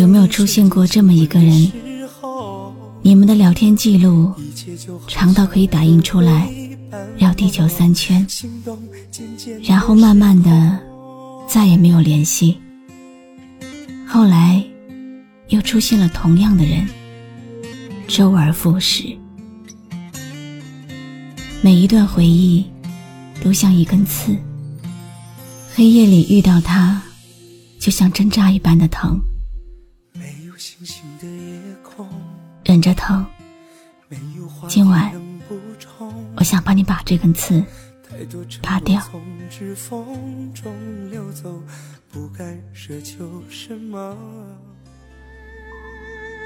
有没有出现过这么一个人？你们的聊天记录长到可以打印出来，绕地球三圈，然后慢慢的再也没有联系。后来又出现了同样的人，周而复始。每一段回忆都像一根刺，黑夜里遇到他，就像针扎一般的疼。忍着疼，今晚我想帮你把这根刺拔掉。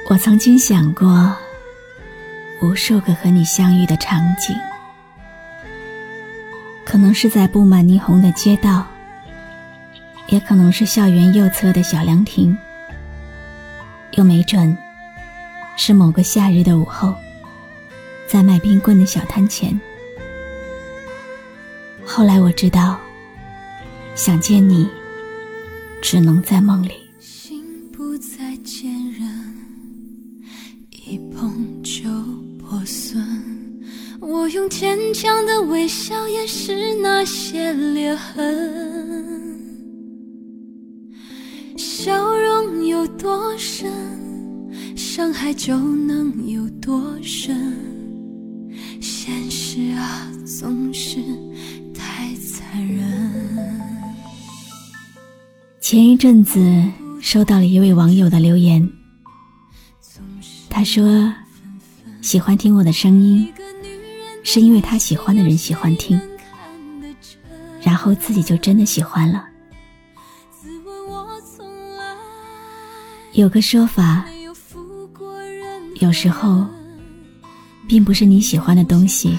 我曾经想过无数个和你相遇的场景，可能是在布满霓虹的街道，也可能是校园右侧的小凉亭。又没准，是某个夏日的午后，在卖冰棍的小摊前。后来我知道，想见你，只能在梦里。心不再坚韧，一碰就破损。我用坚强的微笑掩饰那些裂痕。笑容有多深，伤害就能有多深。现实啊，总是太残忍。前一阵子收到了一位网友的留言，他说喜欢听我的声音，是因为他喜欢的人喜欢听，然后自己就真的喜欢了。有个说法，有时候，并不是你喜欢的东西，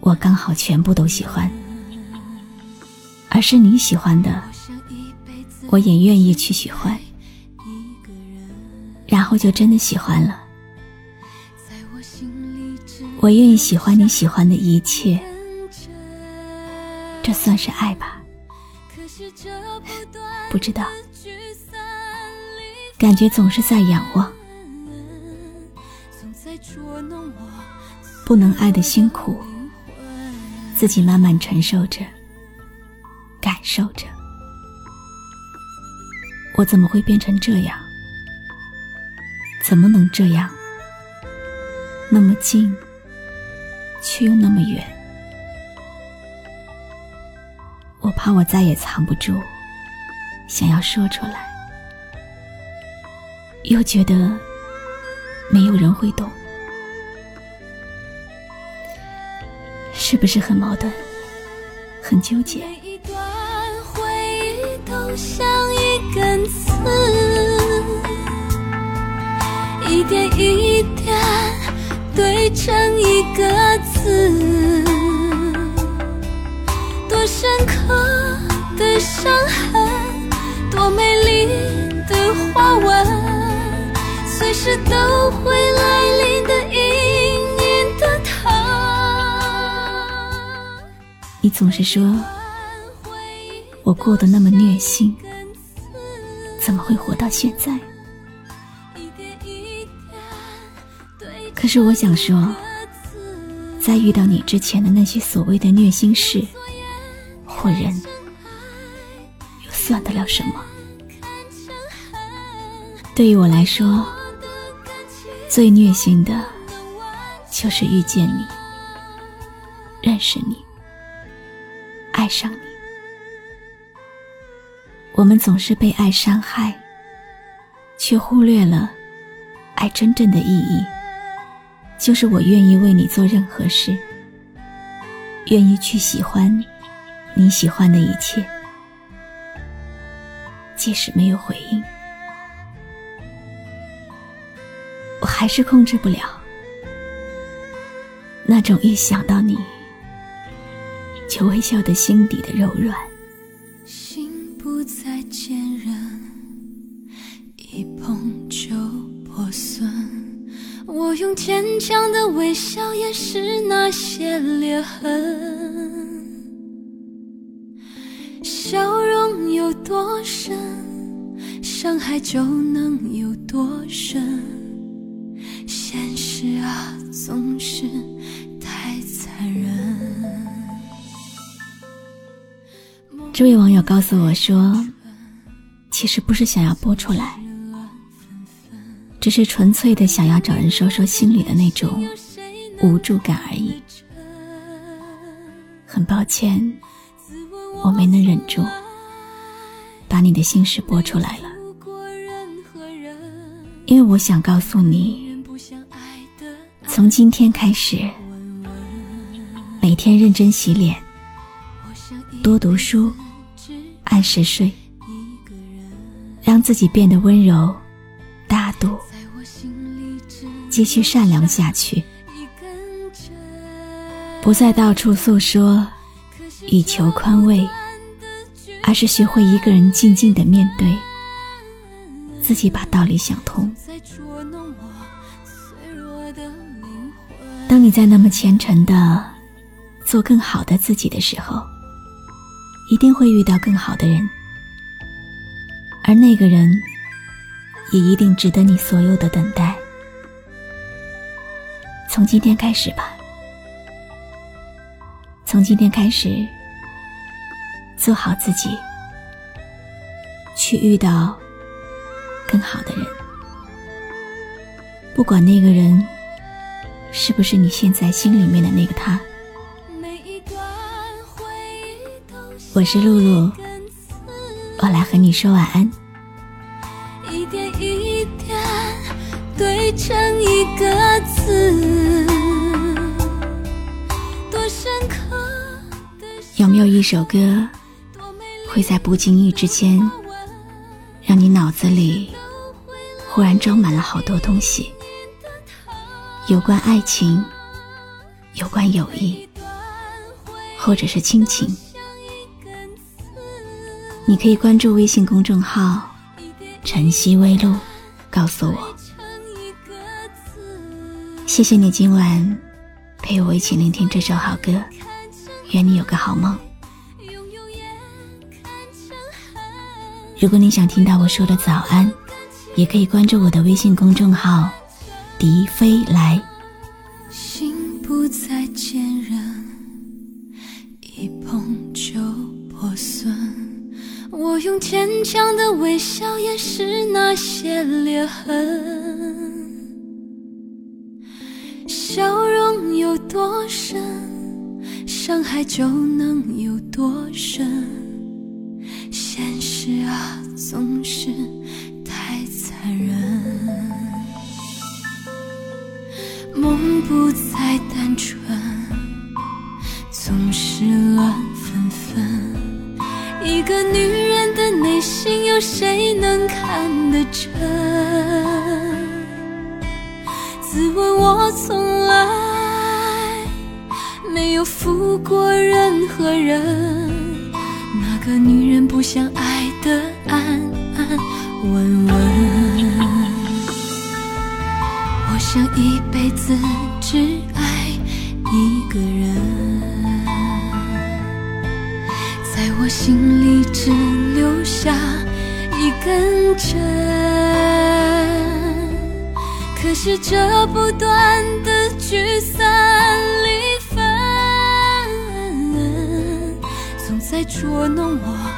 我刚好全部都喜欢，而是你喜欢的，我也愿意去喜欢，然后就真的喜欢了。我愿意喜欢你喜欢的一切，这算是爱吧？不知道。感觉总是在仰望，不能爱的辛苦，自己慢慢承受着，感受着。我怎么会变成这样？怎么能这样？那么近，却又那么远。我怕我再也藏不住，想要说出来。又觉得没有人会懂，是不是很矛盾，很纠结？每一段回忆都像一根刺，一点一点堆成一个字，多深刻的伤痕，多美丽的花纹。随时都会总是说我过得那么虐心，怎么会活到现在？可是我想说，在遇到你之前的那些所谓的虐心事或人，又算得了什么？对于我来说，最虐心的，就是遇见你，认识你，爱上你。我们总是被爱伤害，却忽略了爱真正的意义，就是我愿意为你做任何事，愿意去喜欢你喜欢的一切。即使没有回应，我还是控制不了那种一想到你就微笑的心底的柔软。心不再坚韧，一碰就破损。我用坚强的微笑掩饰那些裂痕。笑容有多深，伤害就能有多深。现实啊，总是这位网友告诉我说，其实不是想要播出来，只是纯粹的想要找人说说心里的那种无助感而已。很抱歉。我没能忍住，把你的心事播出来了，因为我想告诉你，从今天开始，每天认真洗脸，多读书，按时睡，让自己变得温柔、大度，继续善良下去，不再到处诉说。以求宽慰，而是学会一个人静静的面对，自己把道理想通。当你在那么虔诚的做更好的自己的时候，一定会遇到更好的人，而那个人也一定值得你所有的等待。从今天开始吧，从今天开始。做好自己，去遇到更好的人。不管那个人是不是你现在心里面的那个他。我是露露，我来和你说晚安。一点一点堆成一个字，多深刻。有没有一首歌？会在不经意之间，让你脑子里忽然装满了好多东西，有关爱情，有关友谊，或者是亲情。你可以关注微信公众号“晨曦微露”，告诉我。谢谢你今晚陪我一起聆听这首好歌，愿你有个好梦。如果你想听到我说的早安，也可以关注我的微信公众号“笛飞来”。用坚强的微笑掩饰那些裂痕。笑容有多深，伤害就能有多深。现实啊，总是太残忍。梦不再单纯，总是乱纷纷。一个女心，有谁能看得真？自问我从来没有负过任何人。哪个女人不想爱得安安稳稳，我想一辈子只爱一个人，心里只留下一根针。可是这不断的聚散离分，总。在捉弄我。